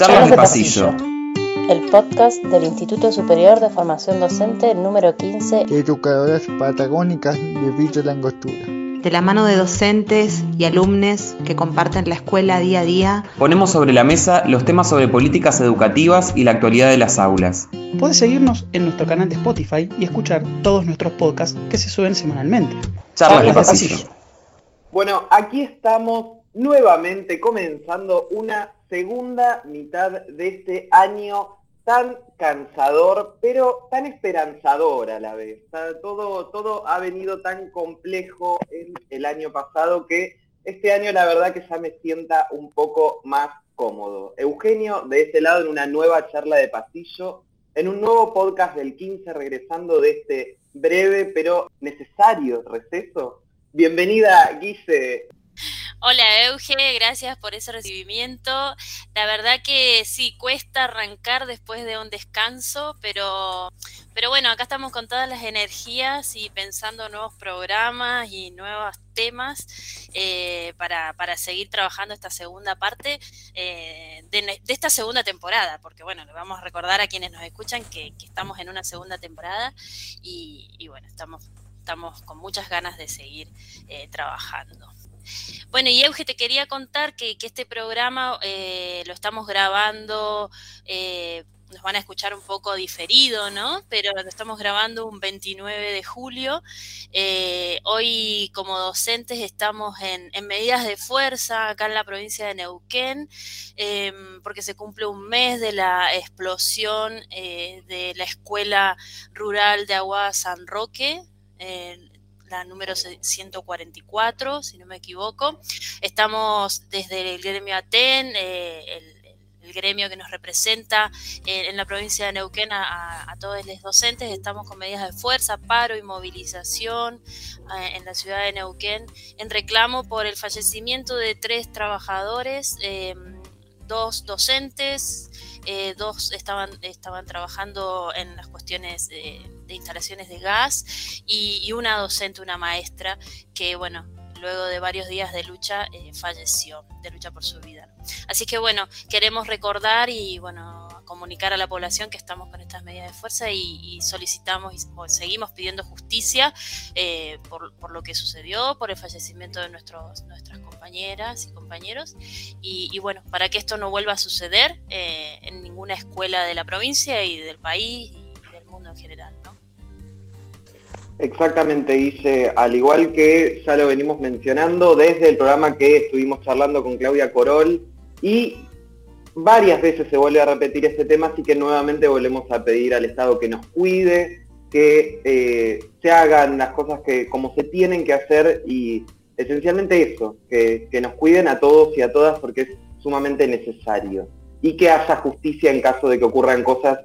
Charlas de pasillo. El podcast del Instituto Superior de Formación Docente número 15. Educadoras patagónicas de Villa Langostura. De la mano de docentes y alumnos que comparten la escuela día a día, Ponemos sobre la mesa los temas sobre políticas educativas y la actualidad de las aulas. Puedes seguirnos en nuestro canal de Spotify y escuchar todos nuestros podcasts que se suben semanalmente. Charlas de pasillo. Bueno, aquí estamos nuevamente comenzando una segunda mitad de este año tan cansador, pero tan esperanzador a la vez. Todo, todo ha venido tan complejo en el año pasado que este año la verdad que ya me sienta un poco más cómodo. Eugenio, de este lado, en una nueva charla de pasillo, en un nuevo podcast del 15, regresando de este breve pero necesario receso. Bienvenida, Guise. Hola Euge, gracias por ese recibimiento. La verdad que sí, cuesta arrancar después de un descanso, pero, pero bueno, acá estamos con todas las energías y pensando nuevos programas y nuevos temas eh, para, para seguir trabajando esta segunda parte eh, de, esta segunda temporada, porque bueno, le vamos a recordar a quienes nos escuchan que, estamos en una segunda temporada y, y bueno, estamos, estamos con muchas ganas de seguir eh, trabajando. Bueno, y Euge, te quería contar que, este programa eh, lo estamos grabando, eh, nos van a escuchar un poco diferido, ¿no? Pero lo estamos grabando un 29 de julio. Eh, hoy, como docentes, estamos en, en medidas de fuerza acá en la provincia de Neuquén, eh, porque se cumple un mes de la explosión de la Escuela Rural de Agua San Roque. La número 144, si no me equivoco. Estamos desde el gremio ATEN, eh, el, gremio que nos representa eh, en la provincia de Neuquén a, todos los docentes. Estamos con medidas de fuerza, paro y movilización eh, en la ciudad de Neuquén en reclamo por el fallecimiento de tres trabajadores, eh, dos docentes, dos estaban, estaban trabajando en las cuestiones de, instalaciones de gas y, y una docente, una maestra, que bueno, luego de varios días de lucha eh, falleció, de lucha por su vida. Así que bueno, queremos recordar y bueno, comunicar a la población que estamos con estas medidas de fuerza y, y solicitamos y seguimos pidiendo justicia eh, por, por lo que sucedió, por el fallecimiento de nuestros, nuestras compañeras y compañeros. Y, y bueno, para que esto no vuelva a suceder eh, en ninguna escuela de la provincia y del país y del mundo en general. Exactamente, dice, al igual que ya lo venimos mencionando desde el programa que estuvimos charlando con Claudia Corol y varias veces se vuelve a repetir este tema, así que nuevamente volvemos a pedir al Estado que nos cuide, que eh, se hagan las cosas que como se tienen que hacer y esencialmente eso, que, que nos cuiden a todos y a todas porque es sumamente necesario y que haya justicia en caso de que ocurran cosas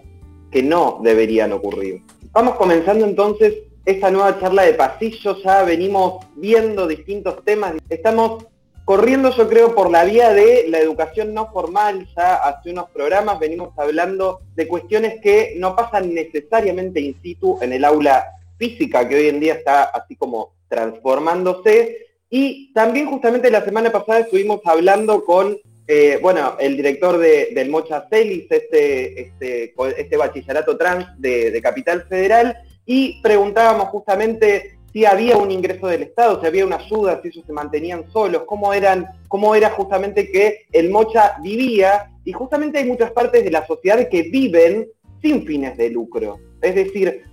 que no deberían ocurrir. Vamos comenzando entonces esta nueva charla de pasillo, ya venimos viendo distintos temas, estamos corriendo yo creo por la vía de la educación no formal, ya hace unos programas venimos hablando de cuestiones que no pasan necesariamente in situ en el aula física, que hoy en día está así como transformándose, y también justamente la semana pasada estuvimos hablando con eh, bueno, el director de, del Mocha Celis, este, este, este bachillerato trans de Capital Federal, y preguntábamos justamente si había un ingreso del Estado, si había una ayuda, si ellos se mantenían solos, cómo, era justamente que el Mocha vivía, y justamente hay muchas partes de la sociedad que viven sin fines de lucro. Es decir,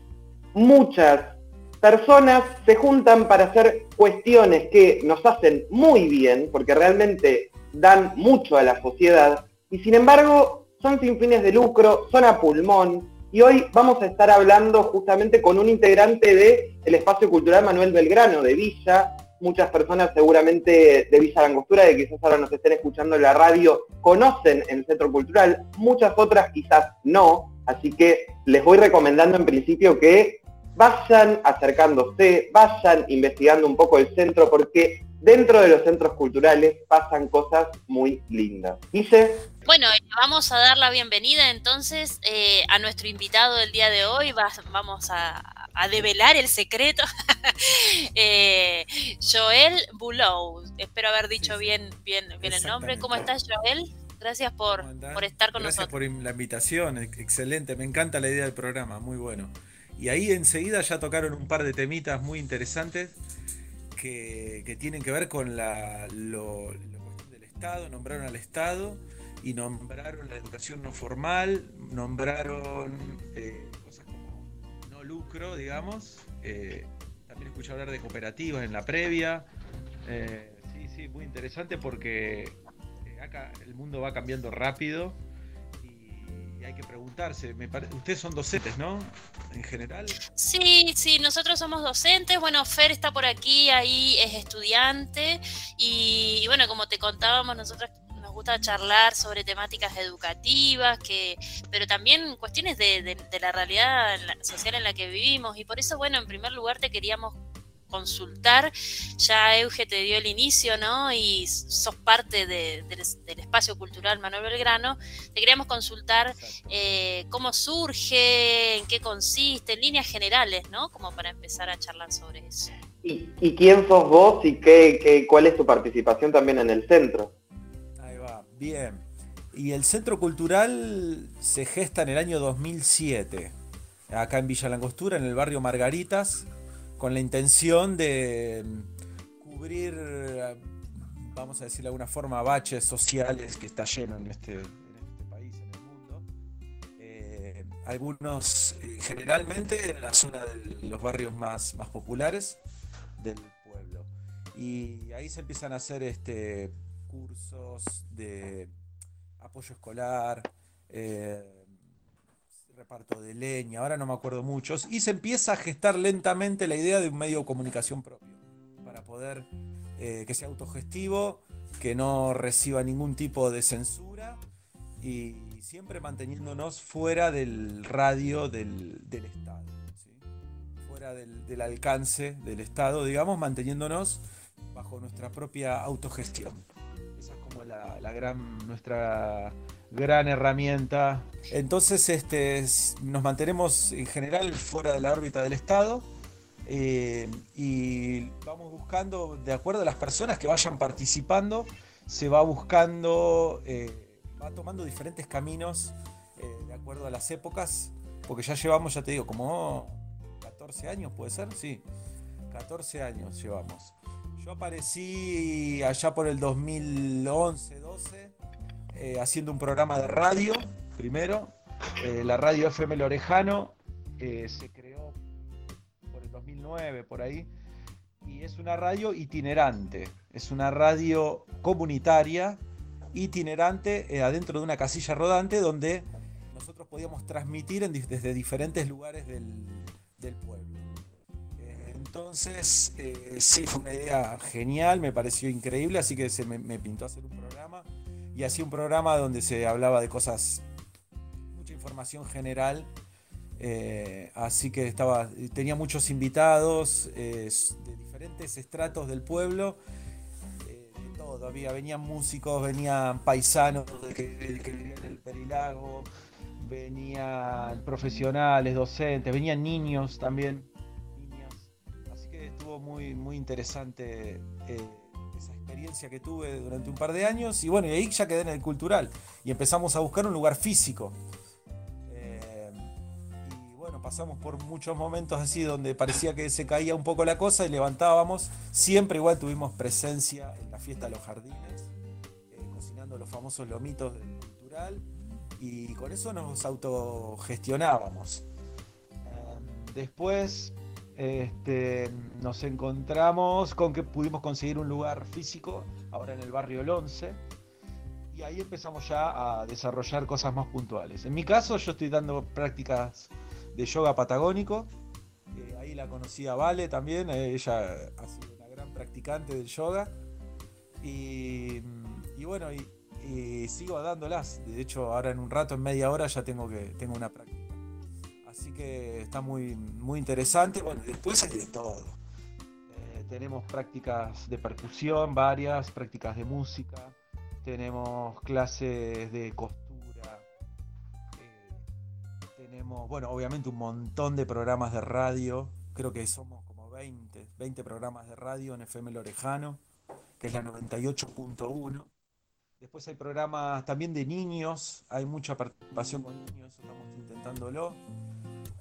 muchas personas se juntan para hacer cuestiones que nos hacen muy bien, porque realmente dan mucho a la sociedad, y sin embargo son sin fines de lucro, son a pulmón, y hoy vamos a estar hablando justamente con un integrante del el Espacio Cultural Manuel Belgrano de Villa. Muchas personas seguramente de Villa Langostura, de quizás ahora nos estén escuchando en la radio, conocen el Centro Cultural, muchas otras quizás no, así que les voy recomendando en principio que vayan acercándose, vayan investigando un poco el centro, porque dentro de los centros culturales pasan cosas muy lindas. Dice, Bueno, eh, vamos a dar la bienvenida entonces eh, a nuestro invitado del día de hoy. Va- vamos a, a develar el secreto. Eh, Joel Bulow. Espero haber dicho bien, bien, bien el nombre. ¿Cómo estás, Joel? Gracias por, por estar con Gracias nosotros. por la invitación, excelente, me encanta la idea del programa, muy bueno. Y ahí enseguida ya tocaron un par de temitas muy interesantes que, que tienen que ver con la, lo, lo cuestión del Estado, nombraron al Estado y nombraron la educación no formal, nombraron eh, cosas como no lucro, digamos. Eh, también escuché hablar de cooperativas en la previa. Eh, sí, sí, muy interesante porque eh, acá el mundo va cambiando rápido y, hay que preguntarse. Me pare- Ustedes son docentes, ¿no? En general. Sí, sí, nosotros somos docentes. Bueno, Fer está por aquí, ahí es estudiante. Y, y bueno, como te contábamos, nosotros nos gusta charlar sobre temáticas educativas, que, pero también cuestiones de, de- de la realidad social en la que vivimos. Y por eso, bueno, en primer lugar te queríamos consultar. Ya Euge te dio el inicio, ¿no? Y sos parte de- del, del espacio cultural Manuel Belgrano. Te queríamos consultar eh, cómo surge, en qué consiste, en líneas generales, ¿no? Como para empezar a charlar sobre eso. ¿Y, y quién sos vos y qué, qué- cuál es tu participación también en el centro? Bien. Y el Centro Cultural se gesta en el año 2007, acá en Villa Langostura, en el barrio Margaritas, con la intención de mm, cubrir, eh, vamos a decir de alguna forma, baches sociales que está lleno en este, este país, en el mundo. Eh, algunos, eh, generalmente en la zona de los barrios más, más populares del pueblo. Y ahí se empiezan a hacer este, cursos de apoyo escolar, eh, reparto de leña, ahora no me acuerdo muchos, y se empieza a gestar lentamente la idea de un medio de comunicación propio, para poder eh, que sea autogestivo, que no reciba ningún tipo de censura y siempre manteniéndonos fuera del radio del, del Estado, fuera del, del alcance del Estado, digamos, manteniéndonos bajo nuestra propia autogestión. La, gran, nuestra gran herramienta. Entonces, este, nos mantenemos en general fuera de la órbita del Estado eh, y vamos buscando, de acuerdo a las personas que vayan participando, se va buscando, eh, va tomando diferentes caminos eh, de acuerdo a las épocas, porque ya llevamos, ya te digo, como 14 años, ¿puede ser? Sí, 14 años llevamos. Yo aparecí allá por el 2011, 12, eh, haciendo un programa de radio, primero. Eh, la radio FM Lorejano eh, se creó por el 2009, por ahí. Y es una radio itinerante. Es una radio comunitaria, itinerante, eh, adentro de una casilla rodante donde nosotros podíamos transmitir desde diferentes lugares del, del pueblo. Entonces, eh, sí, fue una idea genial, me pareció increíble, así que se me, me pintó hacer un programa. Y hacía un programa donde se hablaba de cosas, mucha información general. eh, así que estaba, tenía muchos invitados de diferentes estratos del pueblo. eh, de todo, había, venían músicos, venían paisanos que, que vivían en el Perilago, venían profesionales, docentes, venían niños también. Muy, muy interesante eh, esa experiencia que tuve durante un par de años. Y bueno, y ahí ya quedé en el cultural y empezamos a buscar un lugar físico. Eh, y bueno, pasamos por muchos momentos así donde parecía que se caía un poco la cosa y levantábamos. Siempre igual tuvimos presencia en la fiesta de los jardines, eh, cocinando los famosos lomitos del cultural y con eso nos autogestionábamos. Después este, nos encontramos con que pudimos conseguir un lugar físico, ahora en el barrio El 11, y ahí empezamos ya a desarrollar cosas más puntuales. En mi caso, yo estoy dando prácticas de yoga patagónico. ahí la conocí a Vale también, eh, ella ha sido una gran practicante del yoga. Y, bueno, sigo dándolas. De hecho, ahora en un rato, en media hora, ya tengo que tengo una práctica. Así que está muy, muy interesante. Bueno, después hay de todo. Eh, tenemos prácticas de percusión, varias, prácticas de música, tenemos clases de costura, eh, tenemos, bueno, obviamente un montón de programas de radio. Creo que somos como 20, 20 programas de radio en FM Lorejano, que es la 98.1. Después hay programas también de niños, hay mucha participación con niños, estamos intentándolo.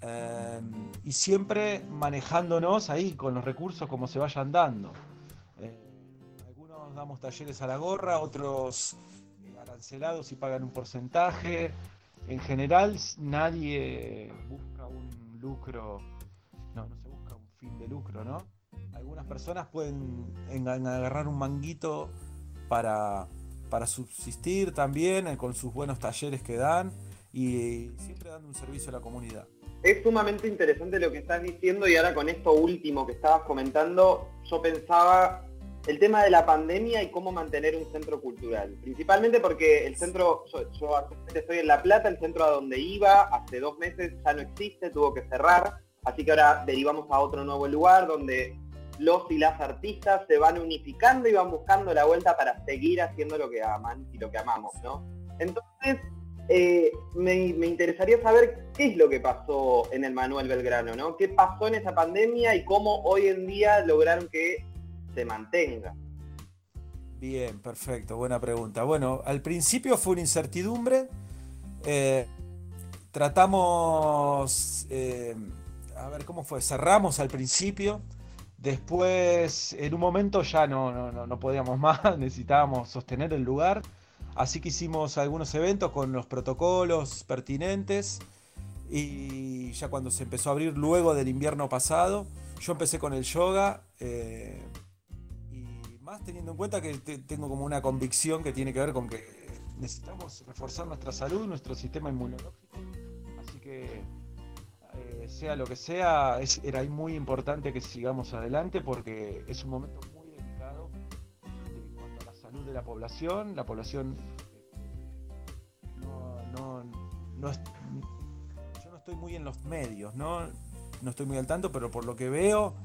Eh, y siempre manejándonos ahí con los recursos como se vayan dando. Eh, algunos damos talleres a la gorra, otros eh, arancelados y pagan un porcentaje. En general nadie busca un lucro, no, no se busca un fin de lucro, ¿no? Algunas personas pueden en- en agarrar un manguito para, para subsistir también eh, con sus buenos talleres que dan y siempre dando un servicio a la comunidad. Es sumamente interesante lo que estás diciendo y ahora con esto último que estabas comentando, yo pensaba el tema de la pandemia y cómo mantener un centro cultural. Principalmente porque el centro, yo, yo actualmente estoy en La Plata, el centro a donde iba hace dos meses ya no existe, tuvo que cerrar, así que ahora derivamos a otro nuevo lugar donde los y las artistas se van unificando y van buscando la vuelta para seguir haciendo lo que aman y lo que amamos, ¿no? Entonces, eh, me, me interesaría saber qué es lo que pasó en el Manuel Belgrano, ¿no? ¿Qué pasó en esa pandemia y cómo hoy en día lograron que se mantenga? Bien, perfecto, buena pregunta. Bueno, al principio fue una incertidumbre. eh, tratamos, eh, a ver cómo fue, cerramos al principio. Después, en un momento ya no, no, no, podíamos más, necesitábamos sostener el lugar. Así que hicimos algunos eventos con los protocolos pertinentes. Y ya cuando se empezó a abrir luego del invierno pasado, yo empecé con el yoga. eh, y más teniendo en cuenta que te- tengo como una convicción que tiene que ver con que necesitamos reforzar nuestra salud, nuestro sistema inmunológico. Así que eh, sea lo que sea, es, era muy importante que sigamos adelante porque es un momento muy delicado en cuanto a la salud de la población. La población eh, no, no, no yo no estoy muy en los medios, ¿no? No estoy muy al tanto, pero por lo que veo,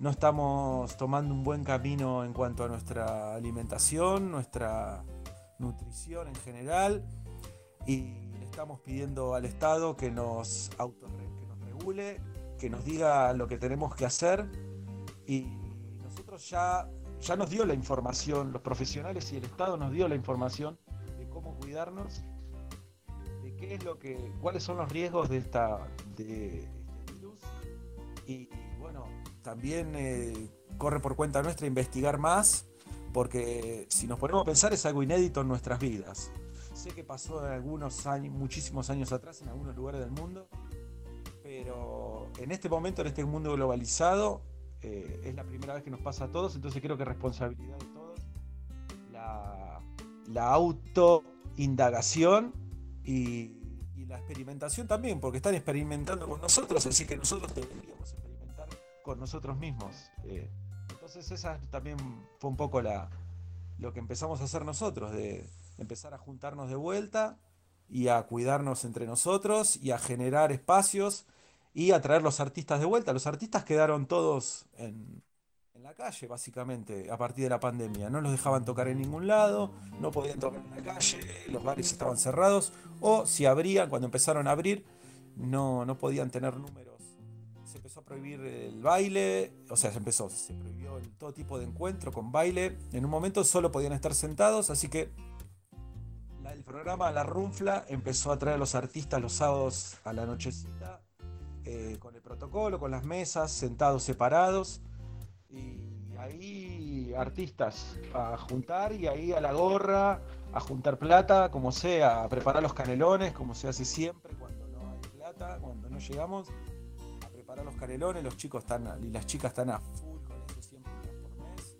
no estamos tomando un buen camino en cuanto a nuestra alimentación, nuestra nutrición en general y le estamos pidiendo al Estado que nos auto que nos regule, que nos diga lo que tenemos que hacer y nosotros ya ya nos dio la información, los profesionales y el Estado nos dio la información de cómo cuidarnos, de qué es lo que, cuáles son los riesgos de esta de este virus y, y bueno, también eh, corre por cuenta nuestra investigar más, porque si nos ponemos a pensar es algo inédito en nuestras vidas. Sé que pasó en algunos años, muchísimos años atrás en algunos lugares del mundo, pero en este momento, en este mundo globalizado, eh, es la primera vez que nos pasa a todos, entonces creo que es responsabilidad de todos la, la autoindagación y, y la experimentación también, porque están experimentando con nosotros, así que nosotros deberíamos experimentar con nosotros mismos. Eh, entonces esa también fue un poco la, lo que empezamos a hacer nosotros, de empezar a juntarnos de vuelta y a cuidarnos entre nosotros y a generar espacios y a traer los artistas de vuelta. Los artistas quedaron todos en, la calle, básicamente, a partir de la pandemia. No los dejaban tocar en ningún lado, no podían tocar en la calle, los bares estaban cerrados, o si abrían, cuando empezaron a abrir, no, no podían tener números. Se empezó a prohibir el baile, o sea, se empezó, se prohibió todo tipo de encuentro con baile. En un momento solo podían estar sentados, así que el programa La Runfla empezó a traer a los artistas los sábados a la nochecita, eh, con el protocolo, con las mesas, sentados separados. Y ahí artistas a juntar y ahí a la gorra, a juntar plata, como sea, a preparar los canelones, como se hace siempre cuando no hay plata, cuando no llegamos, a preparar los canelones, los chicos están y las chicas están a full con eso siempre por mes.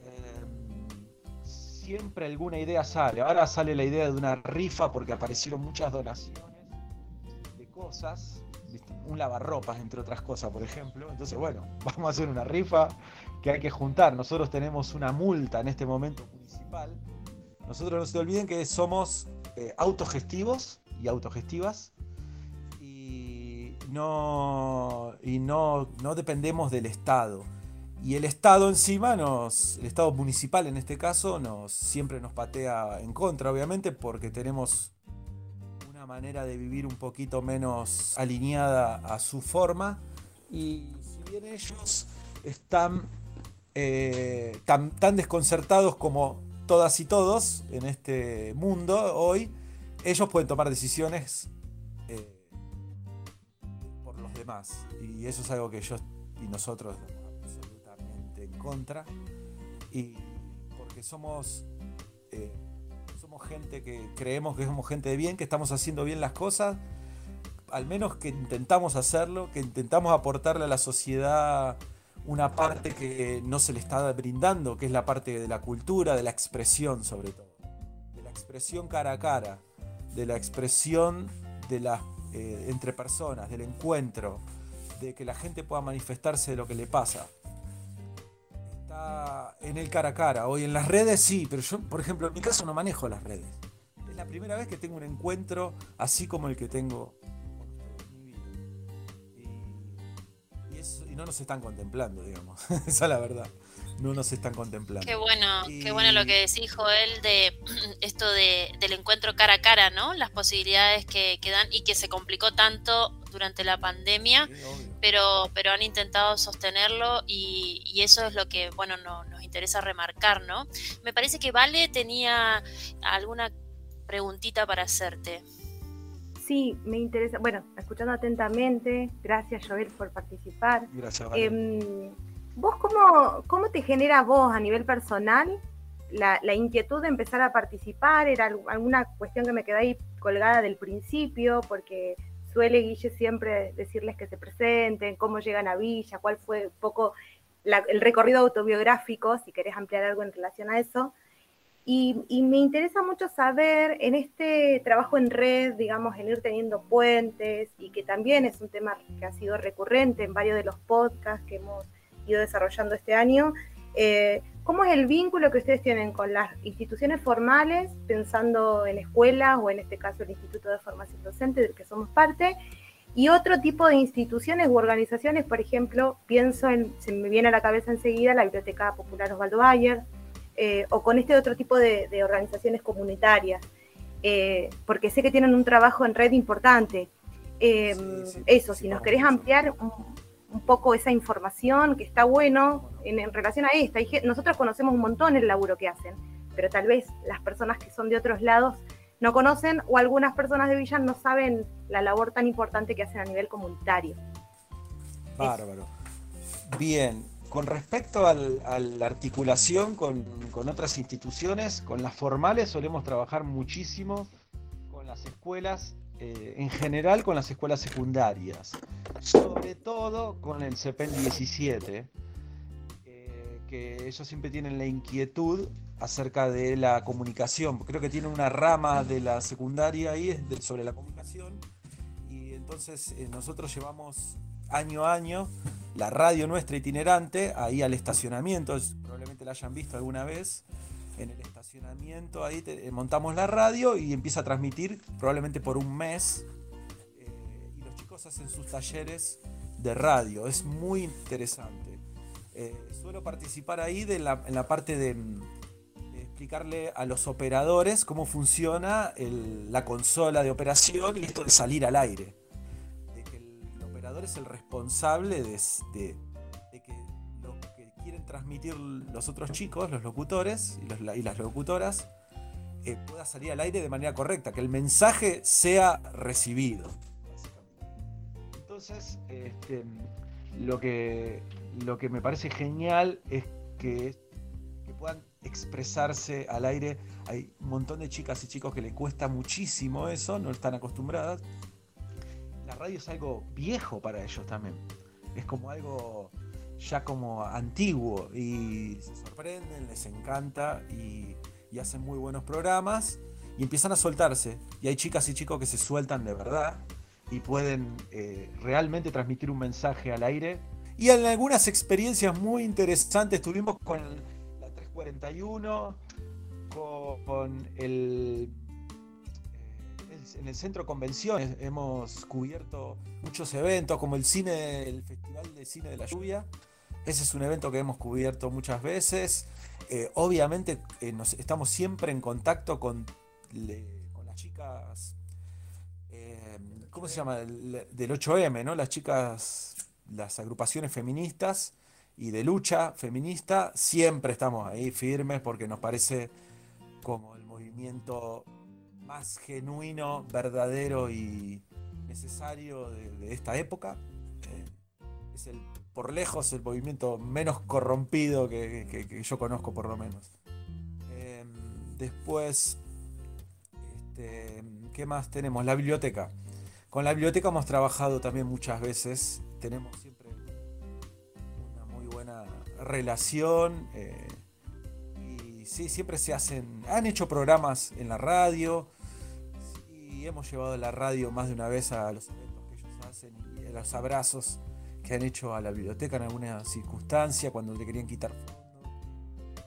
Em, siempre alguna idea sale. Ahora sale la idea de una rifa porque aparecieron muchas donaciones de cosas, un lavarropas entre otras cosas, por ejemplo. Entonces, bueno, vamos a hacer una rifa que hay que juntar. Nosotros tenemos una multa en este momento municipal. Nosotros no se olviden que somos eh, autogestivos y autogestivas y no, y no, no dependemos del Estado. Y el Estado encima nos, el Estado municipal en este caso, nos siempre nos patea en contra, obviamente, porque tenemos manera de vivir un poquito menos alineada a su forma. Y si bien ellos están eh, tan, tan desconcertados como todas y todos en este mundo hoy, ellos pueden tomar decisiones eh, por los demás. Y eso es algo que yo y nosotros estamos absolutamente en contra. Y porque somos, eh, somos gente que creemos que somos gente de bien, que estamos haciendo bien las cosas, al menos que intentamos hacerlo, que intentamos aportarle a la sociedad una parte que no se le está brindando, que es la parte de la cultura, de la expresión sobre todo, de la expresión cara a cara, de la expresión de la, eh, entre personas, del encuentro, de que la gente pueda manifestarse de lo que le pasa. Está en el cara a cara, hoy en las redes sí, pero yo, por ejemplo, en mi caso no manejo las redes. Es la primera vez que tengo un encuentro así como el que tengo y no nos están contemplando, digamos. Esa es la verdad. No nos están contemplando. Qué bueno, qué bueno lo que decís, Joel, de esto de, del encuentro cara a cara, ¿no? Las posibilidades que, que dan y que se complicó tanto durante la pandemia, pero, pero han intentado sostenerlo y, y eso es lo que, bueno, no, nos interesa remarcar, ¿no? Me parece que Vale tenía alguna preguntita para hacerte. Sí, me interesa, bueno, escuchando atentamente, gracias Joel por participar. Gracias, eh, ¿Vos cómo, cómo te genera vos a nivel personal la, la, inquietud de empezar a participar? ¿Era alguna cuestión que me quedé ahí colgada del principio? Porque suele Guille siempre decirles que se presenten, cómo llegan a Villa, cuál fue un poco el recorrido autobiográfico, si querés ampliar algo en relación a eso. Y, y, me interesa mucho saber en este trabajo en red, digamos, en ir teniendo puentes y que también es un tema que ha sido recurrente en varios de los podcasts que hemos ido desarrollando este año, eh, ¿cómo es el vínculo que ustedes tienen con las instituciones formales, pensando en escuelas o en este caso el Instituto de Formación Docente del que somos parte? Y otro tipo de instituciones u organizaciones, por ejemplo, pienso en, se me viene a la cabeza enseguida la Biblioteca Popular Osvaldo Bayer, eh, o con este otro tipo de, de organizaciones comunitarias, eh, porque sé que tienen un trabajo en red importante. Eh, sí, sí, eso, si nos querés ampliar un, un, poco esa información, que está bueno en, relación a esta. Nosotros conocemos un montón el laburo que hacen, pero tal vez las personas que son de otros lados no conocen o algunas personas de Villa no saben la labor tan importante que hacen a nivel comunitario. Bárbaro. Bien, con respecto a la articulación con, con, otras instituciones, con las formales solemos trabajar muchísimo con las escuelas, eh, en general con las escuelas secundarias, sobre todo con el CEPEL 17, eh, que ellos siempre tienen la inquietud acerca de la comunicación. Creo que tiene una rama de la secundaria ahí sobre la comunicación y entonces eh, nosotros llevamos año a año la radio nuestra itinerante ahí al estacionamiento, probablemente la hayan visto alguna vez. En el estacionamiento ahí eh, montamos la radio y empieza a transmitir probablemente por un mes. Eh, y los chicos hacen sus talleres de radio, es muy interesante. Eh, suelo participar ahí de la, en la parte de, de, explicarle a los operadores cómo funciona el, la consola de operación y esto de salir al aire es el responsable de, transmitir los otros chicos, los locutores y, los, las locutoras, eh, pueda salir al aire de manera correcta, que el mensaje sea recibido. Entonces, este, lo, que, lo que me parece genial es que, que puedan expresarse al aire. Hay un montón de chicas y chicos que le cuesta muchísimo eso, no están acostumbradas la radio es algo viejo para ellos también. Es como algo ya como antiguo y se sorprenden, les encanta y, hacen muy buenos programas y empiezan a soltarse. Y hay chicas y chicos que se sueltan de verdad y pueden eh, realmente transmitir un mensaje al aire. Y en algunas experiencias muy interesantes tuvimos con la 341, con, con el en el centro convenciones hemos cubierto muchos eventos, como el cine, el Festival de Cine de la Lluvia. Ese es un evento que hemos cubierto muchas veces. Eh, obviamente eh, nos, estamos siempre en contacto con, con las chicas, eh, ¿cómo se llama? Del 8M, ¿no? Las chicas, las agrupaciones feministas y de lucha feminista. Siempre estamos ahí firmes porque nos parece como el movimiento más genuino, verdadero y necesario de, esta época. Eh, es el, por lejos el movimiento menos corrompido que, yo conozco por lo menos. Em, después, este, ¿qué más tenemos? La biblioteca. Con la biblioteca hemos trabajado también muchas veces. Tenemos siempre una muy buena relación. Eh, y sí, siempre se hacen. Han hecho programas en la radio. Hemos llevado la radio más de una vez a los eventos que ellos hacen y a los abrazos que han hecho a la biblioteca en alguna circunstancia cuando te querían quitar fondos.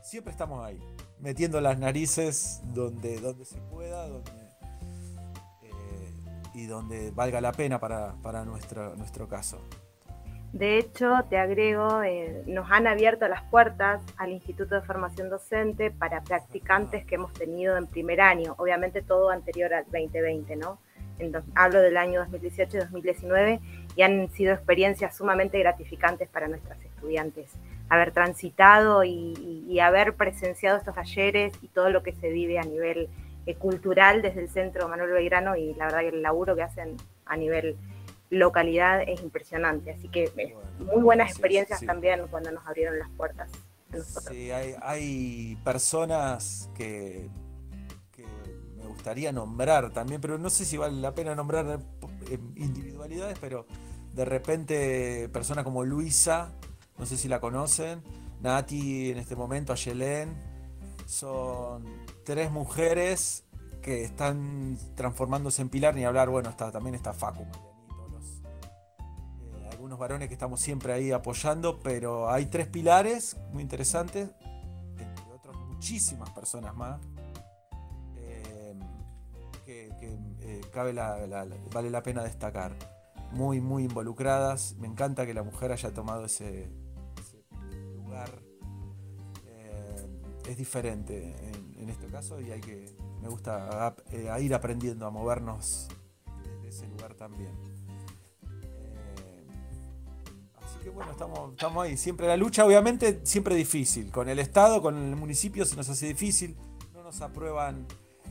Siempre estamos ahí, metiendo las narices donde, donde se pueda, donde y donde valga la pena para, nuestro, nuestro caso. De hecho, te agrego, eh, nos han abierto las puertas al Instituto de Formación Docente para practicantes que hemos tenido en primer año, obviamente todo anterior al 2020, ¿no? hablo del año 2018 y 2019 y han sido experiencias sumamente gratificantes para nuestros estudiantes. Haber transitado y, y haber presenciado estos talleres y todo lo que se vive a nivel eh, cultural desde el centro Manuel Belgrano y la verdad que el laburo que hacen a nivel localidad es impresionante. Así que eh, muy buenas experiencias también cuando nos abrieron las puertas. Sí, hay, personas que, me gustaría nombrar también, pero no sé si vale la pena nombrar eh, individualidades, pero de repente personas como Luisa, no sé si la conocen, Nati en este momento, Ayelén, son tres mujeres que están transformándose en pilar, ni hablar, bueno, está, también está Facu, algunos varones que estamos siempre ahí apoyando, pero hay tres pilares muy interesantes, entre otras muchísimas personas más, eh, que, eh, cabe vale la pena destacar. Muy, muy involucradas. Me encanta que la mujer haya tomado ese, lugar. es diferente en este caso y hay que, me gusta eh, ir aprendiendo a movernos desde ese lugar también. Que bueno, estamos, estamos ahí. Siempre la lucha, obviamente, siempre difícil. Con el Estado, con el municipio se nos hace difícil. No nos aprueban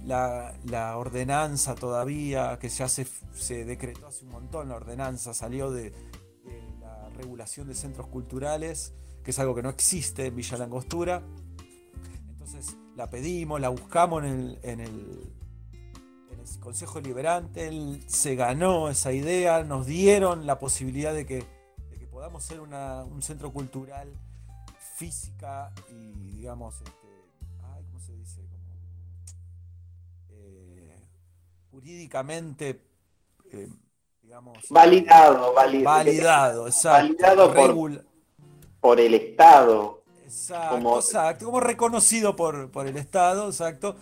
la, ordenanza todavía, que ya se, se, decretó hace un montón la ordenanza, salió de, la regulación de centros culturales, que es algo que no existe en Villa Langostura. Entonces, la pedimos, la buscamos en el, Consejo Liberante, él se ganó esa idea, nos dieron la posibilidad de que, podamos ser un centro cultural física y digamos, este, ¿cómo se dice? Eh, jurídicamente, eh, digamos... Validado, validado. exacto. por, por el Estado. Exacto, como, exacto, como reconocido por, por el Estado, exacto.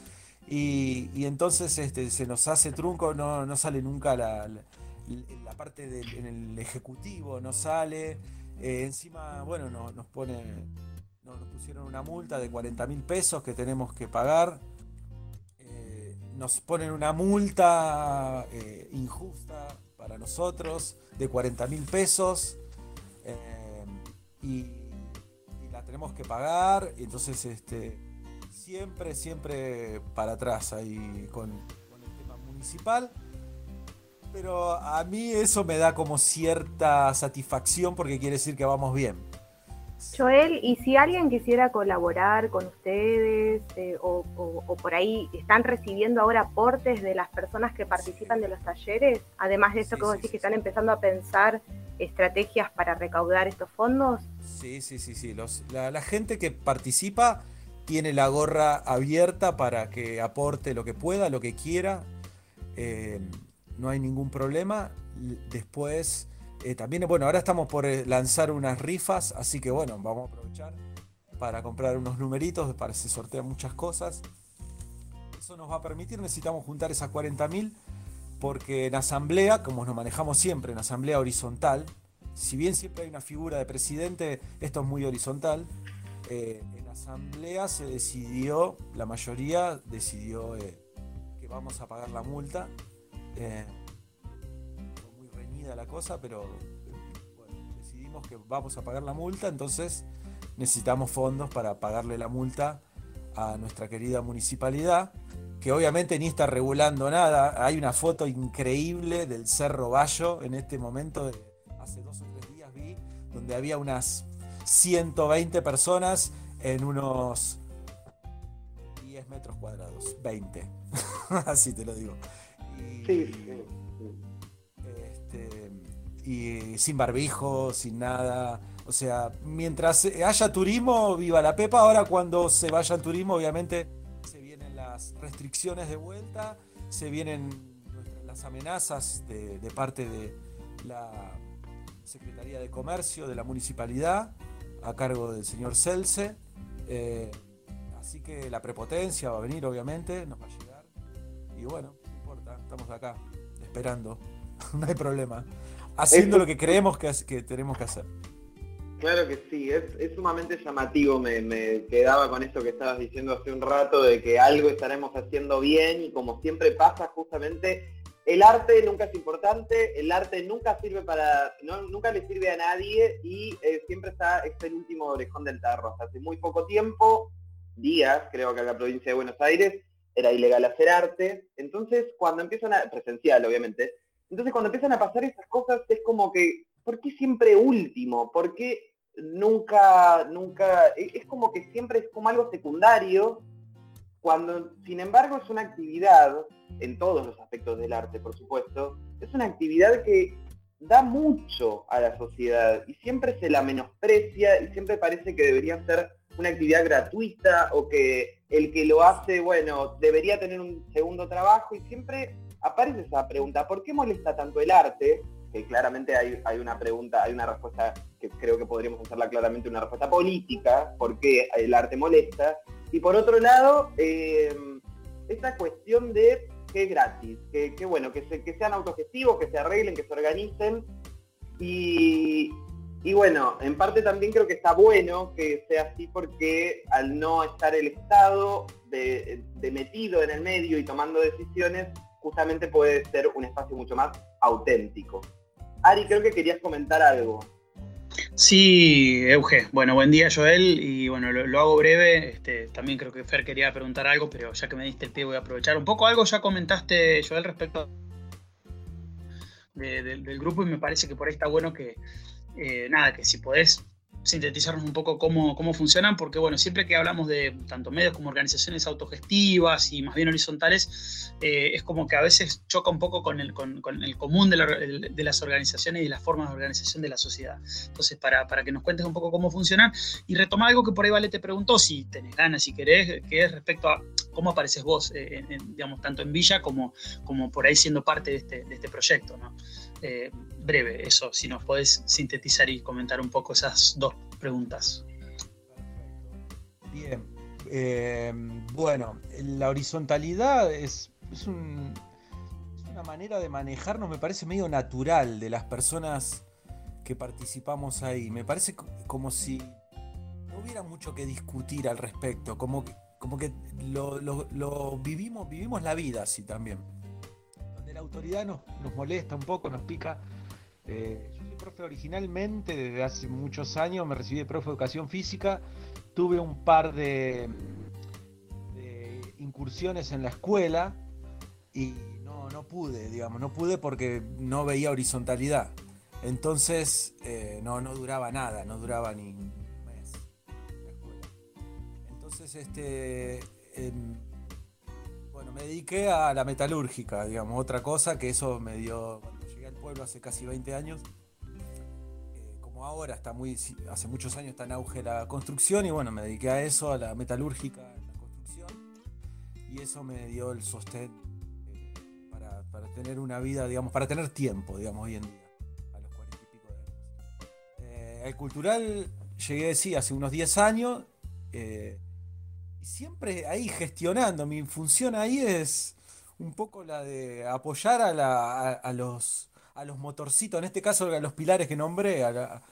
Y, entonces este, se nos hace trunco, no, no sale nunca la, la, parte del en el ejecutivo, no sale. Eh, encima, bueno, no, nos pone, nos pusieron una multa de 40 mil pesos que tenemos que pagar. Eh, nos ponen una multa eh, injusta para nosotros de 40 mil pesos. y tenemos que pagar, entonces este, siempre, siempre para atrás ahí con, el tema municipal. Pero a mí eso me da como cierta satisfacción porque quiere decir que vamos bien. Joel, y si alguien quisiera colaborar con ustedes eh, o, por ahí están recibiendo ahora aportes de las personas que participan de los talleres, además de eso que vos decís que están empezando a pensar estrategias para recaudar estos fondos? Sí, sí, sí, sí. la, gente que participa tiene la gorra abierta para que aporte lo que pueda, lo que quiera. Eh, no hay ningún problema. Después, eh, también, bueno, ahora estamos por eh, lanzar unas rifas, así que bueno, vamos a aprovechar para comprar unos numeritos, para se sortean muchas cosas. Eso nos va a permitir, necesitamos juntar esas 40 mil porque en asamblea, como nos manejamos siempre, en asamblea horizontal, si bien siempre hay una figura de presidente, esto es muy horizontal, eh, en asamblea se decidió, la mayoría decidió que vamos a pagar la multa. Eh, muy reñida la cosa, pero decidimos que vamos a pagar la multa, entonces necesitamos fondos para pagarle la multa a nuestra querida municipalidad, que obviamente ni está regulando nada. Hay una foto increíble del Cerro Bayo en este momento, hace dos o tres días vi, donde había unas 120 personas en unos 10 metros cuadrados, 20. Así te lo digo. Sí, sí. este, y sin barbijo, sin nada. O sea, mientras haya turismo, viva la Pepa. Ahora cuando se vaya al turismo, obviamente se vienen las restricciones de vuelta, se vienen las amenazas de, de parte de la Secretaría de Comercio de la municipalidad, a cargo del señor Celce. Eh, así que la prepotencia va a venir, obviamente, nos va a llegar. Y bueno, estamos acá, esperando. no hay problema. Haciendo lo que creemos que, que tenemos que hacer. Claro que sí, es, es sumamente llamativo, me, me quedaba con esto que estabas diciendo hace un rato, de que algo estaremos haciendo bien y como siempre pasa justamente, el arte nunca es importante, el arte nunca sirve para, no, nunca le sirve a nadie y eh, siempre está, es el último orejón del tarro. Hasta hace muy poco tiempo, días, creo que en la provincia de Buenos Aires, era ilegal hacer arte, entonces cuando empiezan a, presencial obviamente, entonces cuando empiezan a pasar esas cosas es como que, ¿por qué siempre último? ¿Por qué nunca, nunca, es es como que siempre es como algo secundario, cuando sin embargo es una actividad, en todos los aspectos del arte por supuesto, es una actividad que da mucho a la sociedad y siempre se la menosprecia y siempre parece que debería ser una actividad gratuita o que el que lo hace, bueno, debería tener un segundo trabajo y siempre aparece esa pregunta, ¿por qué molesta tanto el arte? Que claramente hay, hay una pregunta, hay una respuesta que creo que podríamos hacerla claramente una respuesta política, ¿por qué el arte molesta? Y por otro lado, eh, esta cuestión de que es gratis, que, que bueno, que, se- que sean autogestivos, que se arreglen, que se organicen. Y, y bueno, en parte también creo que está bueno que sea así porque al no estar el Estado de, metido en el medio y tomando decisiones, justamente puede ser un espacio mucho más auténtico. Ari, creo que querías comentar algo. Sí, Euge. Bueno, buen día, Joel. Y bueno, lo, lo hago breve. Este, también creo que Fer quería preguntar algo, pero ya que me diste el pie voy a aprovechar un poco. Algo ya comentaste, Joel, respecto de- de- del grupo y me parece que por ahí está bueno que, eh, nada, que si podés sintetizarnos un poco cómo, cómo funcionan, porque bueno, siempre que hablamos de tanto medios como organizaciones autogestivas y más bien horizontales, eh, es como que a veces choca un poco con el, con, el común de, de las organizaciones y las formas de organización de la sociedad. Entonces, para, para que nos cuentes un poco cómo funcionan y retomar algo que por ahí Vale te preguntó, si tenés ganas, si querés, que es respecto a cómo apareces vos, eh, en, digamos, tanto en Villa como, como por ahí siendo parte de este, de este proyecto. ¿no? Breve, eso, si nos podés sintetizar y comentar un poco esas dos preguntas. Bien. Eh, bueno, la horizontalidad es, es, un- es una manera de manejarnos, me parece medio natural de las personas que participamos ahí. Me parece co- como si no hubiera mucho que discutir al respecto, como como que lo- lo vivimos, vivimos la vida así también. La autoridad nos, molesta un poco, nos pica. Eh, yo soy profe originalmente, desde hace muchos años, me recibí de profe de educación física, tuve un par de, incursiones en la escuela y no, no pude, digamos, no pude porque no veía horizontalidad. Entonces eh, no, no duraba nada, no duraba ni un mes. Entonces, este, me dediqué a la metalúrgica, digamos, otra cosa que eso me dio, cuando llegué al pueblo hace casi 20 años, eh, como ahora está muy, hace muchos años está en auge la construcción y bueno, me dediqué a eso, a la metalúrgica en la construcción y eso me dio el sostén eh, para, tener una vida, digamos, para tener tiempo, digamos, hoy en día, a los 40 y pico de años. Eh, al cultural llegué, sí, hace unos 10 años eh, y siempre ahí gestionando, mi función ahí es un poco la de apoyar a, la- a- a los, a los motorcitos, en este caso a los pilares que nombré, a, la-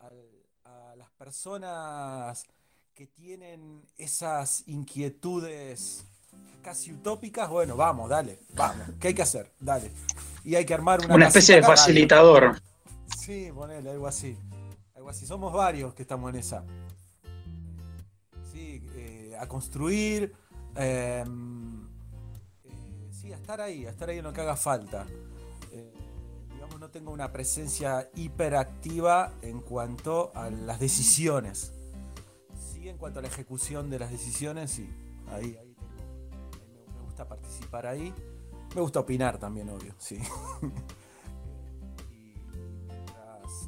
a- a las personas que tienen esas inquietudes casi utópicas, bueno, vamos, dale, vamos, ¿qué hay que hacer? Dale. Y hay que armar una Una especie de dale. facilitador. Sí, ponele, algo así. Algo así. Somos varios que estamos en esa. Eh, a construir, eh, sí, a estar ahí, a estar ahí en lo que haga falta. digamos, no tengo una presencia hiperactiva en cuanto a las decisiones. Sí, en cuanto a la ejecución de las decisiones, sí, ahí, ahí, me gusta participar ahí. Me gusta opinar también, obvio, sí.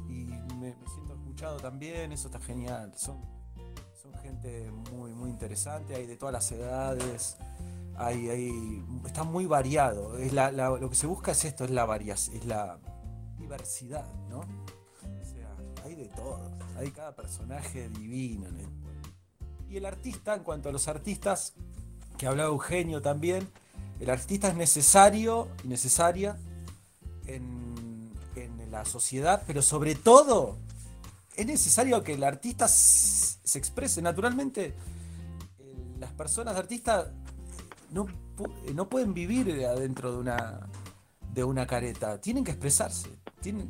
y, me, siento escuchado también, eso está genial. Son, son gente muy, muy interesante, hay de todas las edades, hay, hay, está muy variado. Es la, lo que se busca es esto, es la variación, es la diversidad, ¿no? O sea, hay de todo, hay cada personaje divino en Y el artista, en cuanto a los artistas, que hablaba Eugenio también, el artista es necesario y necesaria en, la sociedad, pero sobre todo es necesario que el artista se exprese. Naturalmente, las personas artistas no, no pueden vivir adentro de una, de una careta, tienen que expresarse,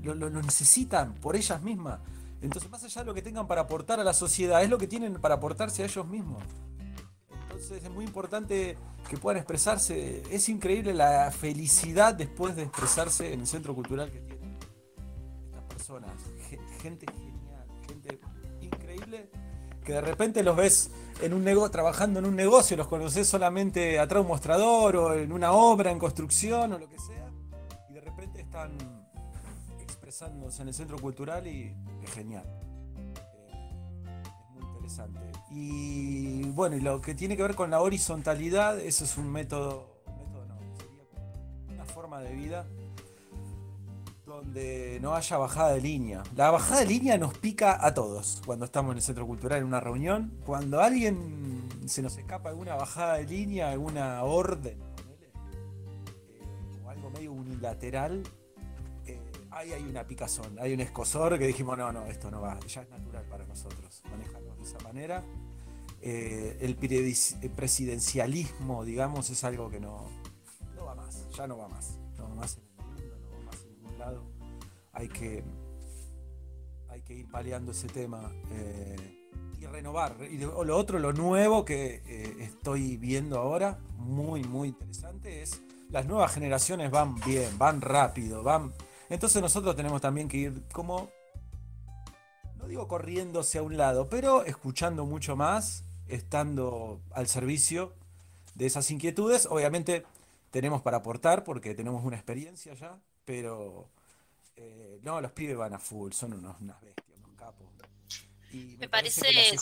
lo, necesitan por ellas mismas. Entonces, más allá de lo que tengan para aportar a la sociedad, es lo que tienen para aportarse a ellos mismos. Entonces es muy importante que puedan expresarse. Es increíble la felicidad después de expresarse en el centro cultural que tienen estas personas. Gente que de repente los ves en un trabajando en un negocio, los conoces solamente atrás de un mostrador o en una obra, en construcción o lo que sea, y de repente están expresándose en el centro cultural y es genial. Y bueno, y lo que tiene que ver con la horizontalidad, eso es un método, método no, sería una forma de vida donde no haya bajada de línea. La bajada de línea nos pica a todos cuando estamos en el centro cultural en una reunión. Cuando alguien se nos escapa alguna bajada de línea, alguna orden, eh, o algo medio unilateral, eh, ahí hay una picazón, hay un escosor que dijimos, no, no, esto no va, ya es natural para nosotros manejarlo de esa manera. Eh, el presidencialismo, digamos, es algo que no, no va más, ya no va más. No va más Hay que, hay que ir paliando ese tema eh, y renovar. Y lo otro, lo nuevo que eh, estoy viendo ahora, muy, muy interesante, es las nuevas generaciones van bien, van rápido, van... Entonces nosotros tenemos también que ir como no digo corriéndose a un lado, pero escuchando mucho más, estando al servicio de esas inquietudes. Obviamente tenemos para aportar porque tenemos una experiencia ya, pero eh, no, los pibes van a full, son unos, unas bestias, unos capos. me, parece,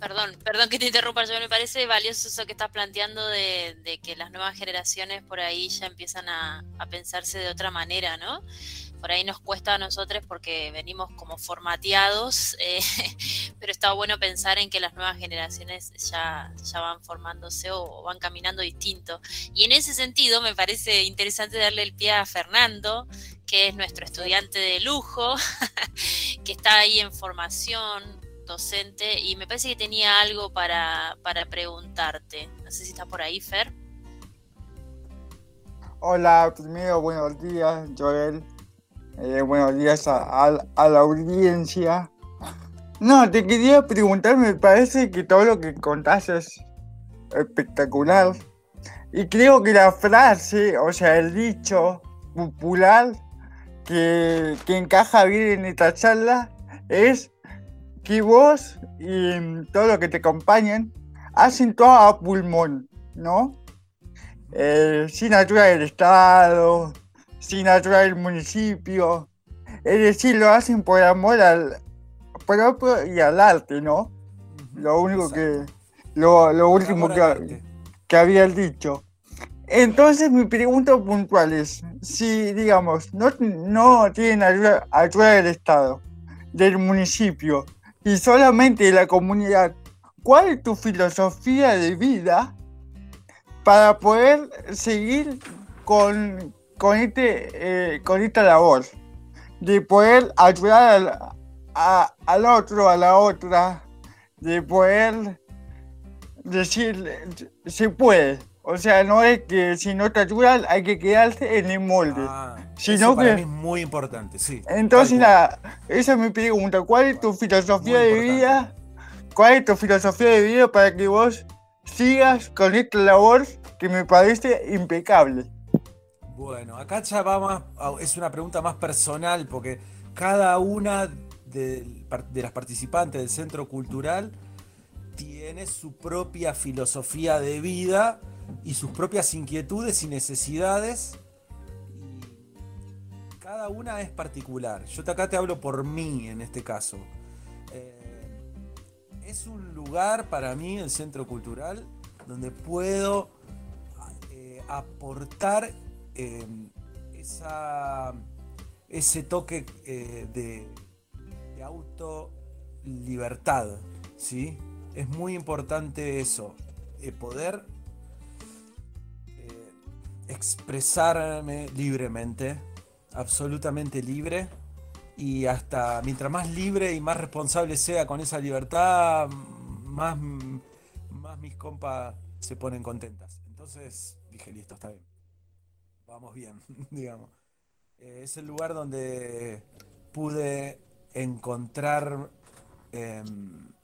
perdón, perdón que te interrumpa, yo me parece valioso eso que estás planteando de, que las nuevas generaciones por ahí ya empiezan a, a pensarse de otra manera, ¿no? Por ahí nos cuesta a nosotros porque venimos como formateados, eh, pero está bueno pensar en que las nuevas generaciones ya, ya van formándose o, van caminando distinto. Y en ese sentido me parece interesante darle el pie a Fernando, que es nuestro estudiante de lujo, que está ahí en formación docente y me parece que tenía algo para, para preguntarte. No sé si está por ahí, Fer. Hola, primero buenos días, Joel. Eh, buenos días a, la audiencia. No, te quería preguntar, me parece que todo lo que contás es espectacular. Y creo que la frase, o sea, el dicho popular que, encaja bien en esta charla es que vos y todo lo que te acompañan hacen todo a pulmón, ¿no? Eh, sin ayuda del Estado, sin ayudar al municipio. Es decir, lo hacen por amor al propio y al arte, ¿no? Lo único que. Lo, último que, que había dicho. Entonces mi pregunta puntual es, si digamos, no, no tienen ayuda, ayuda del Estado, del municipio y solamente de la comunidad, ¿cuál es tu filosofía de vida para poder seguir con, con, este, eh, con esta labor de poder ayudar al, otro, a la otra, de poder decir, se puede. O sea, no es que si no te ayudan hay que quedarse en el molde. Ah, eso para mí es muy importante, sí. Entonces, esa es mi pregunta. ¿Cuál es tu filosofía de vida ¿cuál es tu filosofía de vida para que vos sigas con esta labor que me parece impecable? Bueno, acá ya va más, es una pregunta más personal porque cada una de, las participantes del centro cultural tiene su propia filosofía de vida y sus propias inquietudes y necesidades. Y cada una es particular. Yo acá te hablo por mí en este caso. Eh, es un lugar para mí, el centro cultural, donde puedo eh, aportar eh, esa, ese toque de, de auto libertad, ¿sí? es muy importante eso, eh, poder eh, expresarme libremente, absolutamente libre, y hasta mientras más libre y más responsable sea con esa libertad, más, más mis compas se ponen contentas. Entonces dije, listo, está bien. Vamos bien, digamos. Eh, es el lugar donde pude encontrar em,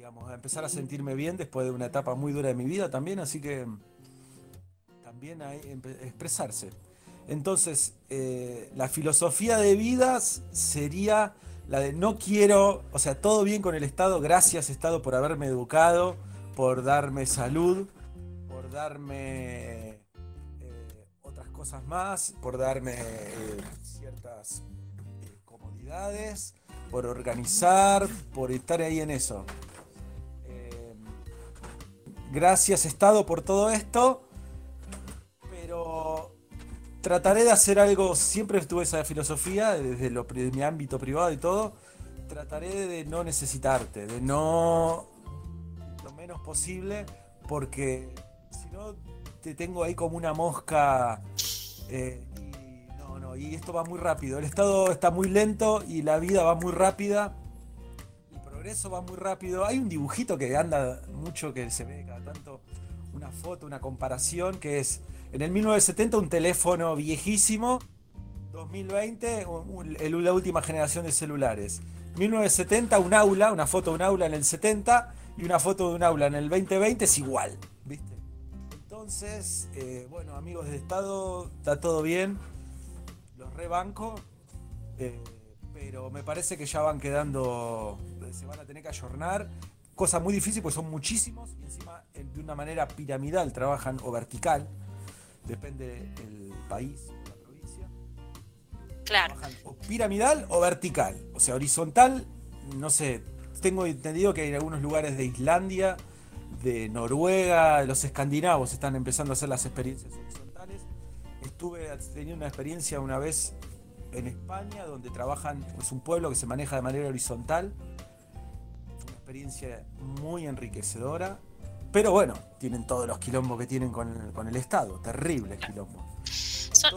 digamos, a empezar a sentirme bien después de una etapa muy dura de mi vida también, así que también hay expresarse. Entonces, eh, la filosofía de vida sería la de no quiero, o sea, todo bien con el Estado, gracias Estado por haberme educado, por darme salud, por darme cosas más, por darme eh, ciertas comodidades, por organizar, por estar ahí en eso. Gracias Estado por todo esto, pero trataré de hacer algo, siempre tuve esa filosofía desde lo, mi ámbito privado y todo, trataré de no necesitarte, de no lo menos posible, porque si no te tengo ahí como una mosca eh, y no, no, y esto va muy rápido, el Estado está muy lento y la vida va muy rápida eso va muy rápido. Hay un dibujito que anda mucho que se ve cada tanto, una foto, una comparación, que es en el 1970 un teléfono viejísimo, 2020 la última generación de celulares. 1970 un aula, una foto de un aula en el 70 y una foto de un aula en el 2020 es igual. Entonces, eh, bueno, amigos de Estado, está todo bien, los rebanco. Eh, pero me parece que ya van quedando, se van a tener que ayornar. Cosa muy difícil, pues son muchísimos y encima eh, de una manera piramidal trabajan o vertical, depende del país o la provincia. Claro. o piramidal o vertical, o sea, horizontal, no sé, tengo entendido que hay algunos lugares de Islandia, de Noruega, los escandinavos están empezando a hacer las experiencias horizontales. Estuve teniendo una experiencia una vez en España, donde trabajan, es un pueblo que se maneja de manera horizontal. Una experiencia muy enriquecedora. Pero bueno, tienen todos los quilombos que tienen con el, Estado, terribles quilombos.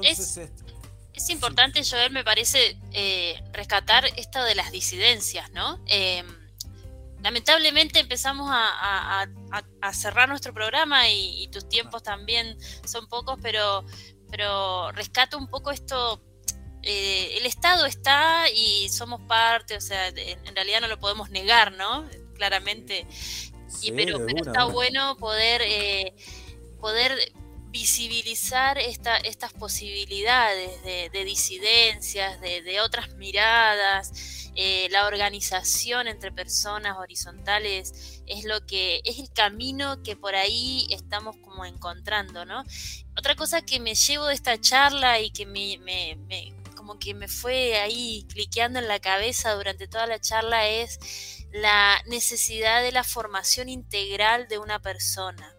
es, importante, Joel, me parece, eh, rescatar esto de las disidencias, ¿no? Em, lamentablemente empezamos a, cerrar nuestro programa y, tus tiempos también son pocos, pero, pero rescato un poco esto eh, el Estado está y somos parte, o sea, en realidad no lo podemos negar, ¿no? Claramente. y, pero, está bueno poder, eh, poder visibilizar esta, estas posibilidades de, disidencias, de, otras miradas, eh, la organización entre personas horizontales es lo que es el camino que por ahí estamos como encontrando, ¿no? Otra cosa que me llevo de esta charla y que me, me como que me fue ahí cliqueando en la cabeza durante toda la charla es la necesidad de la formación integral de una persona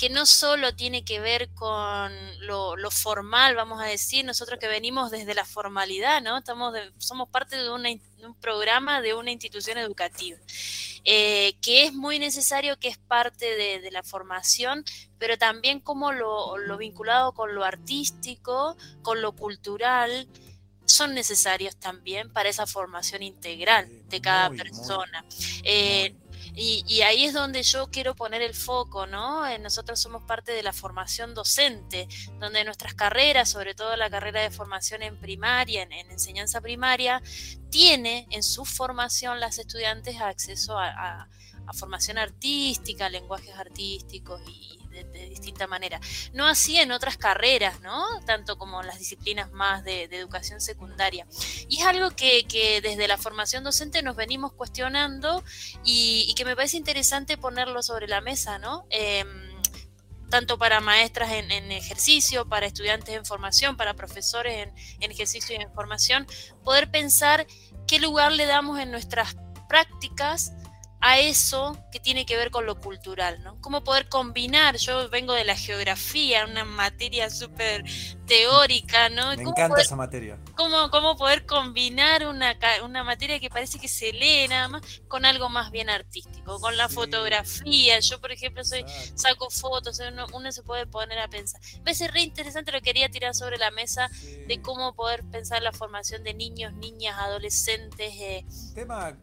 que no solo tiene que ver con lo, formal, vamos a decir, nosotros que venimos desde la formalidad, ¿no? Estamos somos parte de, un programa de una institución educativa, eh, que es muy necesario, que es parte de, la formación, pero también como lo, vinculado con lo artístico, con lo cultural, son necesarios también para esa formación integral de cada persona. Eh, Y, ahí es donde yo quiero poner el foco, ¿no? Eh, nosotros somos parte de la formación docente, donde nuestras carreras, sobre todo la carrera de formación en primaria, en, enseñanza primaria, tiene en su formación las estudiantes acceso a, a formación artística, lenguajes artísticos y de, distinta manera. No así en otras carreras, ¿no? Tanto como las disciplinas más de, educación secundaria. Y es algo que, desde la formación docente nos venimos cuestionando y, que me parece interesante ponerlo sobre la mesa, ¿no? Em, tanto para maestras en, ejercicio, para estudiantes en formación, para profesores en, en, ejercicio y en formación, poder pensar qué lugar le damos en nuestras prácticas a eso que tiene que ver con lo cultural, ¿no? Cómo poder combinar, yo vengo de la geografía, una materia súper teórica, ¿no? Me encanta esa materia. Cómo, cómo poder combinar una, una, materia que parece que se lee nada más con algo más bien artístico, con la fotografía. Yo, por ejemplo, soy saco fotos, uno, se puede poner a pensar. Me parece re interesante, lo quería tirar sobre la mesa de cómo poder pensar la formación de niños, niñas, adolescentes. Eh, tema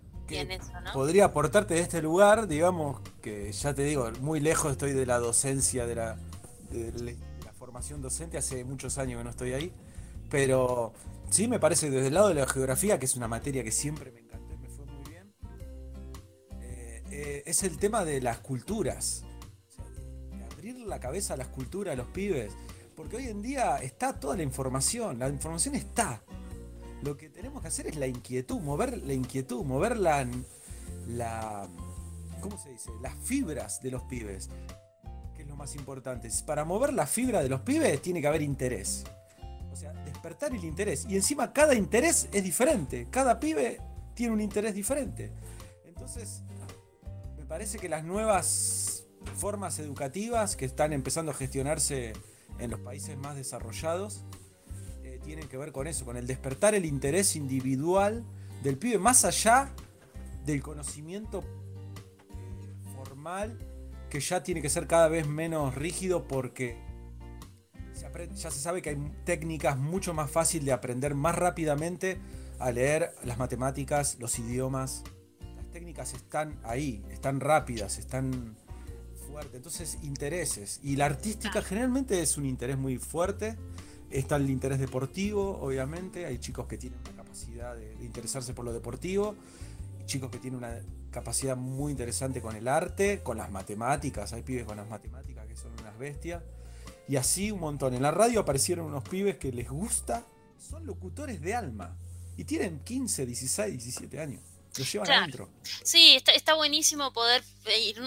podría aportarte de este lugar, digamos, que ya te digo, muy lejos estoy de la docencia, de la, la formación docente, hace muchos años que no estoy ahí, pero sí me parece desde el lado de la geografía, que es una materia que siempre me encantó y me fue muy bien, eh, eh, es el tema de las culturas, de abrir la cabeza a las culturas de los pibes, porque hoy en día está toda la información, la información está, lo que tenemos que hacer es la inquietud, mover la inquietud, mover la, ¿cómo se dice? Las fibras de los pibes, que es lo más importante. Para mover la fibra de los pibes tiene que haber interés. O sea, despertar el interés. Y encima cada interés es diferente. Cada pibe tiene un interés diferente. Entonces, me parece que las nuevas formas educativas que están empezando a gestionarse en los países más desarrollados, tienen que ver con eso, con el despertar el interés individual del pibe, más allá del conocimiento eh, formal, que ya tiene que ser cada vez menos rígido porque ya se sabe que hay técnicas mucho más fáciles de aprender más rápidamente a leer las matemáticas, los idiomas. Las técnicas están ahí, están rápidas, están fuertes. Entonces, intereses. Y la artística generalmente es un interés muy fuerte Está el interés deportivo, obviamente. Hay chicos que tienen una capacidad de, interesarse por lo deportivo. Chicos que tienen una capacidad muy interesante con el arte, con las matemáticas. Hay pibes con las matemáticas que son unas bestias. Y así un montón. En la radio aparecieron unos pibes que les gusta. Son locutores de alma. Y tienen 15, 16, 17 años. Sí, está, buenísimo poder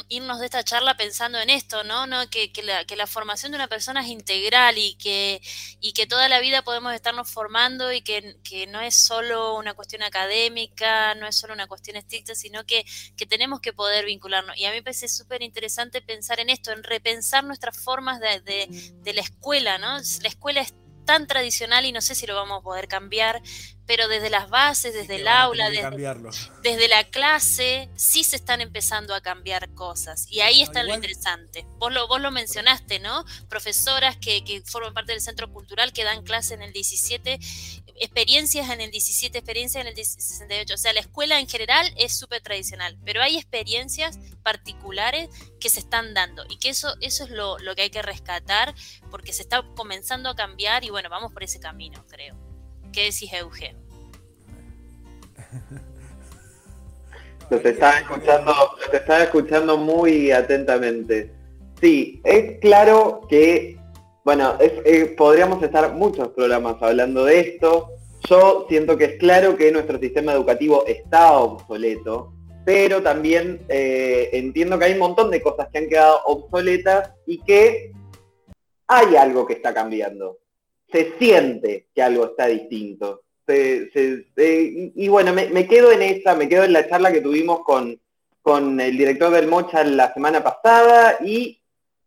irnos de esta charla pensando en esto, ¿no? ¿No? Que, la, formación de una persona es integral y que, y que toda la vida podemos estarnos formando y que, no es solo una cuestión académica, no es solo una cuestión estricta, sino que, tenemos que poder vincularnos. Y a mí me parece súper interesante pensar en esto, en repensar nuestras formas de, de la escuela, ¿no? La escuela es tan tradicional y no sé si lo vamos a poder cambiar, pero desde las bases, desde el aula, desde, la clase, sí se están empezando a cambiar cosas. Y ahí está lo interesante. Vos lo, vos lo mencionaste, ¿no? Profesoras que, que forman parte del centro cultural que dan clase en el 17, experiencias en el 17, experiencias en el 68. O sea, la escuela en general es súper tradicional, pero hay experiencias particulares que se están dando y que eso, eso es lo, lo que hay que rescatar porque se está comenzando a cambiar y bueno, vamos por ese camino, creo. ¿Qué decís, Euge? te estaba escuchando, te estaba escuchando muy atentamente. Sí, es claro que, bueno, eh, podríamos estar muchos programas hablando de esto. Yo siento que es claro que nuestro sistema educativo está obsoleto, pero también eh, entiendo que hay un montón de cosas que han quedado obsoletas y que hay algo que está cambiando se siente que algo está distinto. y bueno, me, quedo en esa, me quedo en la charla que tuvimos con, con el director del Mocha la semana pasada y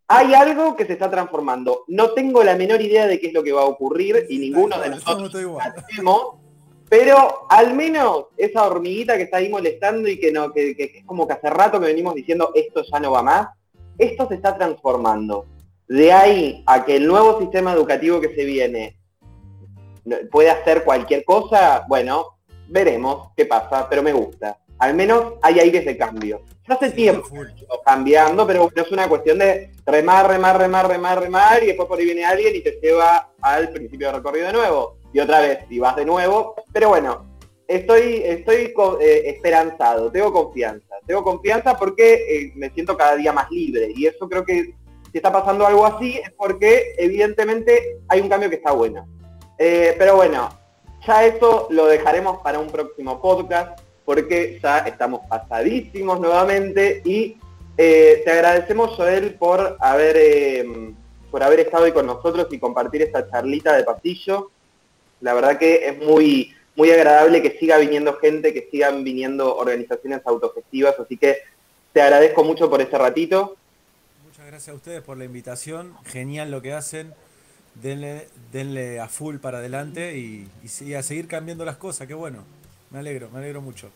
hay algo que se está transformando. No tengo la menor idea de qué es lo que va a ocurrir y ninguno de nosotros sabemos, pero al menos esa hormiguita que está ahí molestando y que, no, que es como que hace rato que venimos diciendo esto ya no va más, esto se está transformando. De ahí a que el nuevo sistema educativo que se viene pueda hacer cualquier cosa, bueno, veremos qué pasa, pero me gusta. al menos hay aires de cambio. Ya hace Sí, tiempo cambiando, pero bueno, es una cuestión de remar, remar, remar, remar, remar, y después por ahí viene alguien y te lleva al principio del recorrido de nuevo, y otra vez, y vas de nuevo, pero bueno, estoy, estoy eh, esperanzado, tengo confianza, tengo confianza porque eh, me siento cada día más libre, y eso creo que si está pasando algo así es porque evidentemente hay un cambio que está bueno. Eh, pero bueno, ya eso lo dejaremos para un próximo podcast porque ya estamos pasadísimos nuevamente y eh, te agradecemos Joel por haber eh, por haber estado hoy con nosotros y compartir esta charlita de pasillo. La verdad que es muy muy agradable que siga viniendo gente, que sigan viniendo organizaciones autogestivas, así que te agradezco mucho por ese ratito. Gracias a ustedes por la invitación. Genial lo que hacen. Denle, denle a full para adelante y, a seguir cambiando las cosas. Qué bueno. Me alegro, me alegro mucho.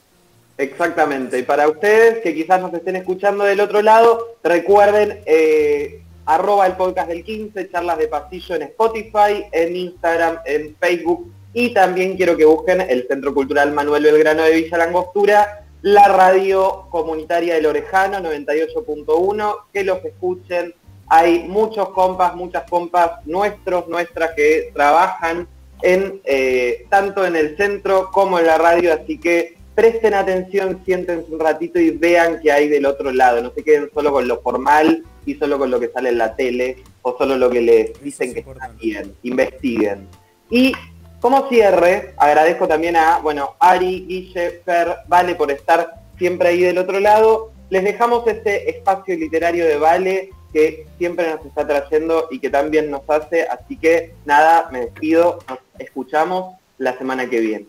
Exactamente. Y para ustedes que quizás nos estén escuchando del otro lado, recuerden eh, arroba el podcast del 15, charlas de pasillo en Spotify, en Instagram, en Facebook y también quiero que busquen el Centro Cultural Manuel Belgrano de Villa Langostura, la radio comunitaria del Orejano 98.1, que los escuchen. Hay muchos compas, muchas compas nuestros, nuestras que trabajan en eh, tanto en el centro como en la radio, así que presten atención, siéntense un ratito y vean qué hay del otro lado. No se queden solo con lo formal y solo con lo que sale en la tele o solo lo que les dicen que está bien. Investiguen. Y como cierre, agradezco también a, bueno, Ari, Guille, Fer, Vale por estar siempre ahí del otro lado. Les dejamos este espacio literario de Vale que siempre nos está trayendo y que también nos hace. Así que nada, me despido, nos escuchamos la semana que viene.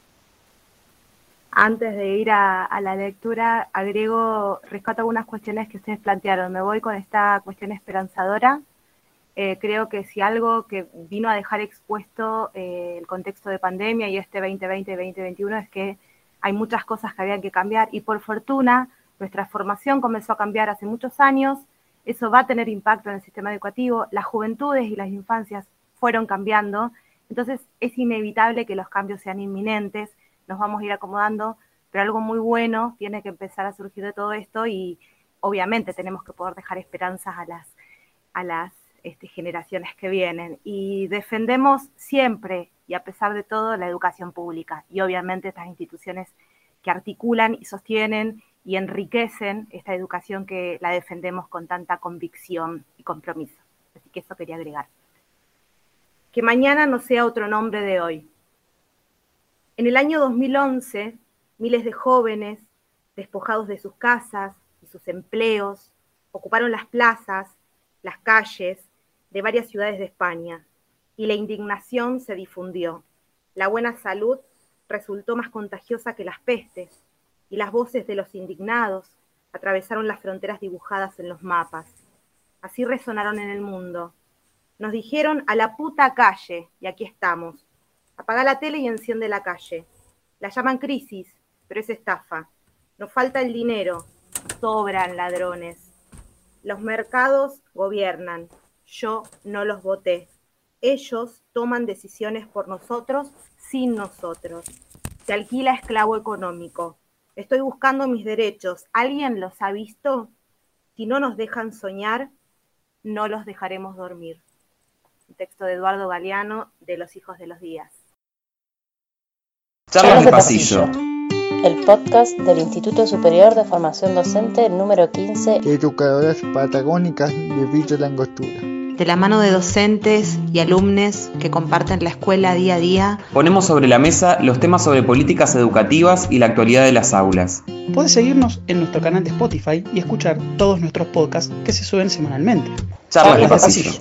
Antes de ir a, a la lectura, agrego, rescato algunas cuestiones que ustedes plantearon. Me voy con esta cuestión esperanzadora. Eh, creo que si algo que vino a dejar expuesto eh, el contexto de pandemia y este 2020-2021 es que hay muchas cosas que habían que cambiar y por fortuna nuestra formación comenzó a cambiar hace muchos años. Eso va a tener impacto en el sistema educativo. Las juventudes y las infancias fueron cambiando. Entonces es inevitable que los cambios sean inminentes nos vamos a ir acomodando, pero algo muy bueno tiene que empezar a surgir de todo esto y obviamente tenemos que poder dejar esperanzas a las, a las este, generaciones que vienen. Y defendemos siempre y a pesar de todo la educación pública y obviamente estas instituciones que articulan y sostienen y enriquecen esta educación que la defendemos con tanta convicción y compromiso. Así que eso quería agregar. Que mañana no sea otro nombre de hoy, en el año 2011, miles de jóvenes, despojados de sus casas y sus empleos, ocuparon las plazas, las calles de varias ciudades de España y la indignación se difundió. La buena salud resultó más contagiosa que las pestes y las voces de los indignados atravesaron las fronteras dibujadas en los mapas. Así resonaron en el mundo. Nos dijeron a la puta calle y aquí estamos Apaga la tele y enciende la calle. La llaman crisis, pero es estafa. Nos falta el dinero. Sobran ladrones. Los mercados gobiernan. Yo no los voté. Ellos toman decisiones por nosotros sin nosotros. Se alquila esclavo económico. Estoy buscando mis derechos. ¿Alguien los ha visto? Si no nos dejan soñar, no los dejaremos dormir. Un texto de Eduardo Galeano de Los Hijos de los Días. Charlas de pasillo. El podcast del Instituto Superior de Formación Docente número 15 Educadoras patagónicas de Villa Langostura. De la mano de docentes y alumnos que comparten la escuela día a día, Ponemos sobre la mesa los temas sobre políticas educativas y la actualidad de las aulas. Puedes seguirnos en nuestro canal de Spotify y escuchar todos nuestros podcasts que se suben semanalmente. Charlas de pasillo.